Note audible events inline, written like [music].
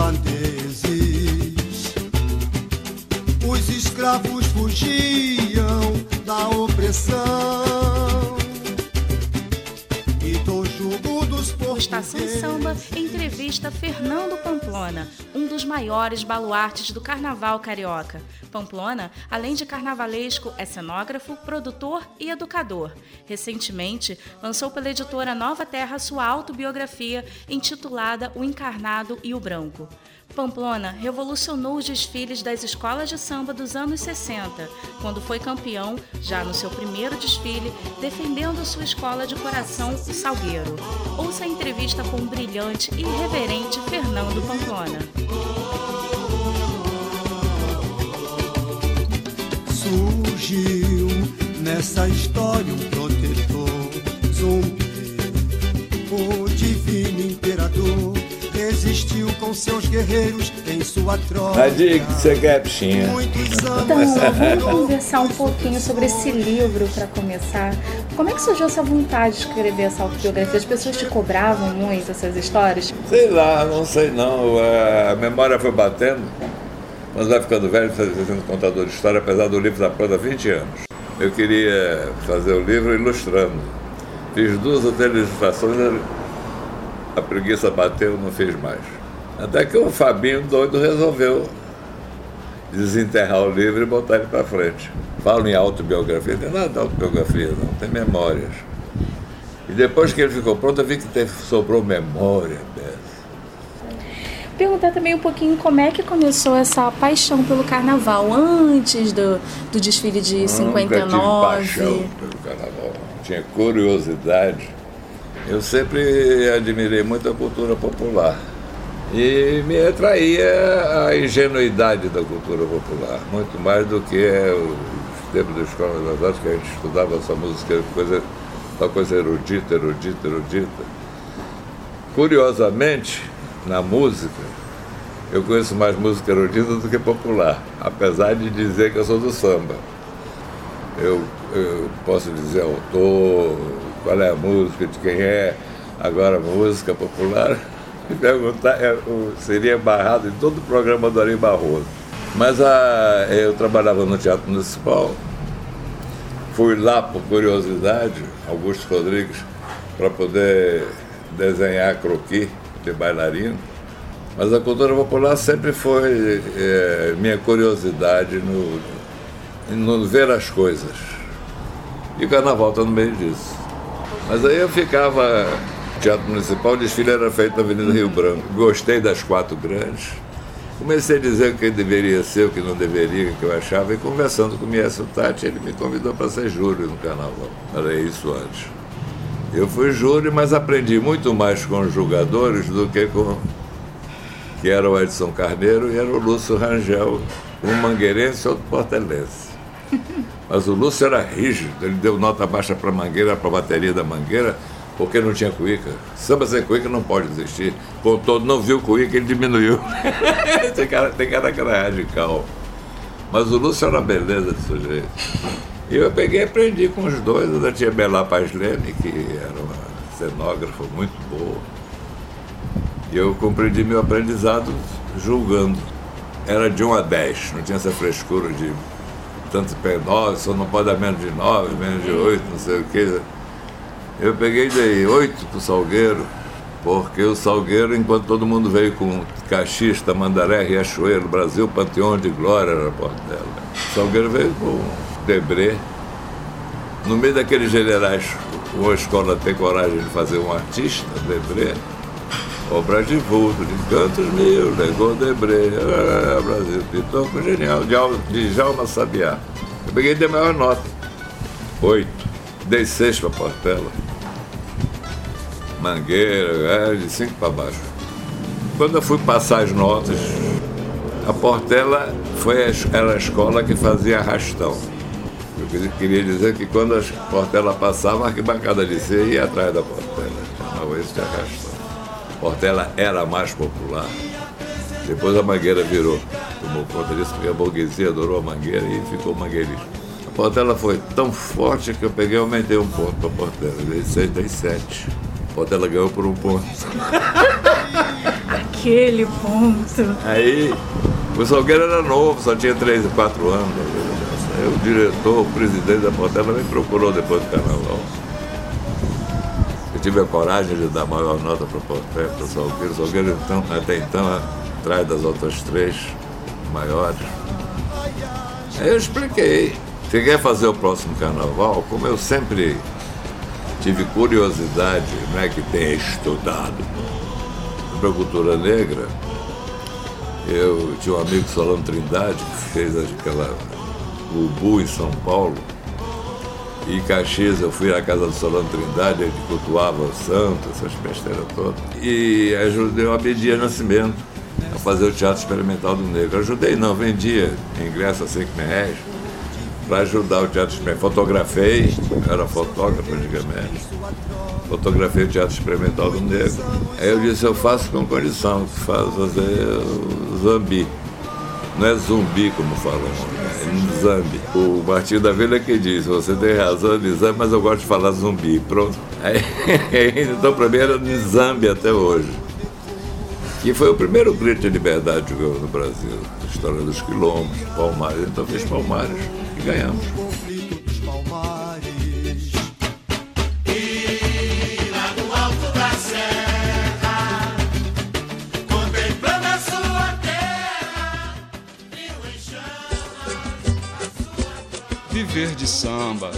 holandeses. Os escravos fugiam da opressão. E do jugo dos portugueses. Estação Samba em maiores baluartes do carnaval carioca. Pamplona, além de carnavalesco, é cenógrafo, produtor e educador. Recentemente, lançou pela editora Nova Terra sua autobiografia intitulada O Encarnado e o Branco. Pamplona revolucionou os desfiles das escolas de samba dos anos 60, quando foi campeão, já no seu primeiro desfile, defendendo sua escola de coração, o Salgueiro. Ouça a entrevista com o brilhante e irreverente Fernando Pamplona. Surgiu nessa história um protetor zumbi, o divino imperador resistiu com seus guerreiros em sua troca. Quer, bichinha. Então, [laughs] vamos conversar um pouquinho sobre esse livro para começar. Como é que surgiu essa vontade de escrever essa autobiografia? As pessoas te cobravam muito essas histórias? Sei lá, não sei não. A memória foi batendo. Mas vai ficando velho, sendo contador de história, apesar do livro estar pronto há 20 anos. Eu queria fazer o livro ilustrando. Fiz duas ou três ilustrações, a preguiça bateu, não fiz mais. Até que o Fabinho doido resolveu desenterrar o livro e botar ele para frente. Falo em autobiografia, não tem nada de autobiografia, não, tem memórias. E depois que ele ficou pronto, eu vi que teve, sobrou memória Perguntar também um pouquinho como é que começou essa paixão pelo carnaval, antes do, do desfile de Nunca 59. Tive paixão pelo carnaval, tinha curiosidade eu sempre admirei muito a cultura popular. E me atraía a ingenuidade da cultura popular, muito mais do que os tempos da escola das artes, que a gente estudava essa música, coisa, uma coisa erudita, erudita, erudita. Curiosamente, na música, eu conheço mais música erudita do que popular, apesar de dizer que eu sou do samba. Eu, eu posso dizer autor, qual é a música, de quem é. Agora, música popular, [laughs] perguntar, é, seria barrado em todo o programa do Ari Barroso. Mas a, eu trabalhava no Teatro Municipal, fui lá por curiosidade, Augusto Rodrigues, para poder desenhar croquis de bailarino. Mas a cultura popular sempre foi é, minha curiosidade no, no ver as coisas. E o carnaval está no meio disso. Mas aí eu ficava. Teatro Municipal, o desfile era feito na Avenida Rio Branco. Gostei das quatro grandes. Comecei a dizer o que deveria ser, o que não deveria, o que eu achava, e conversando com o Miesio Tati, ele me convidou para ser júri no carnaval. Era isso antes. Eu fui júri, mas aprendi muito mais com os julgadores do que com. que era o Edson Carneiro e era o Lúcio Rangel, um mangueirense e outro portelense. [laughs] Mas o Lúcio era rígido, ele deu nota baixa para a Mangueira, para a bateria da Mangueira, porque não tinha cuíca. Samba sem cuíca não pode existir. Contou, não viu cuíca, ele diminuiu. [laughs] tem, cara, tem cara que era radical. Mas o Lúcio era beleza de sujeito. E eu peguei e aprendi com os dois. Ainda tinha Bela Pazlene, que era uma cenógrafa muito boa. E eu compreendi meu aprendizado julgando. Era de 1 a 10, não tinha essa frescura de tanto pé 9, só não pode dar menos de 9, menos de 8, não sei o quê. Eu peguei dei 8 pro Salgueiro, porque o Salgueiro, enquanto todo mundo veio com Caxias, Tamandaré, Riachuelo, Brasil, Panteão de Glória era a porta dela. O Salgueiro veio com Debré. No meio daqueles generais, uma escola tem coragem de fazer um artista, Debré, obra de vulto, de cantos mil, legou Debré, ah, Brasil, Pitoco, genial, de, de Jalma Sabiá. Eu peguei de maior nota. Oito. Dei seis para Portela. Mangueira, é, de cinco para baixo. Quando eu fui passar as notas, a Portela foi a, era a escola que fazia arrastão. Eu queria dizer que quando a Portela passava, a arquibancada de C ia atrás da Portela. Chamava isso de arrastão. Portela era mais popular. Depois a Mangueira virou, tomou conta disso, porque a burguesia adorou a Mangueira e ficou mangueirista. A Portela foi tão forte que eu peguei e aumentei um ponto para a Portela. Dei 6, dei 7. A Portela ganhou por um ponto. Aquele ponto. Aí, o Salgueiro era novo, só tinha 3 e 4 anos. Aí o diretor, o presidente da Portela me procurou depois do carnaval. Eu tive a coragem de dar maior nota para o Portela, para o Salgueiro. O Salgueiro, então, até então, atrás das outras três maiores. Aí eu expliquei. Cheguei a fazer o próximo carnaval, como eu sempre tive curiosidade, não é que tenha estudado. Sobre a cultura negra, eu tinha um amigo Solano Trindade, que fez aquela Ubu em São Paulo, e em Caxias eu fui à casa do Solano Trindade, ele cultuava o santo, essas besteiras todas, e ajudei o Abedia Nascimento a fazer o Teatro Experimental do Negro. Ajudei não, vendia ingresso a 5 reais para ajudar o Teatro Experimental. Fotografei, era fotógrafo antigamente, fotografei o Teatro Experimental do Negro. Aí eu disse, eu faço com condição, que faz fazer o zambi. Não é zumbi, como falam, é zambi. O Martinho da Vila que diz, você tem razão, Nizambi, mas eu gosto de falar zumbi. Pronto. Aí, [laughs] então, para mim era Nizambi até hoje que foi o primeiro grito de liberdade que houve no Brasil. A história dos quilombos, Palmares. Então fez Palmares ganhamos. Viver de samba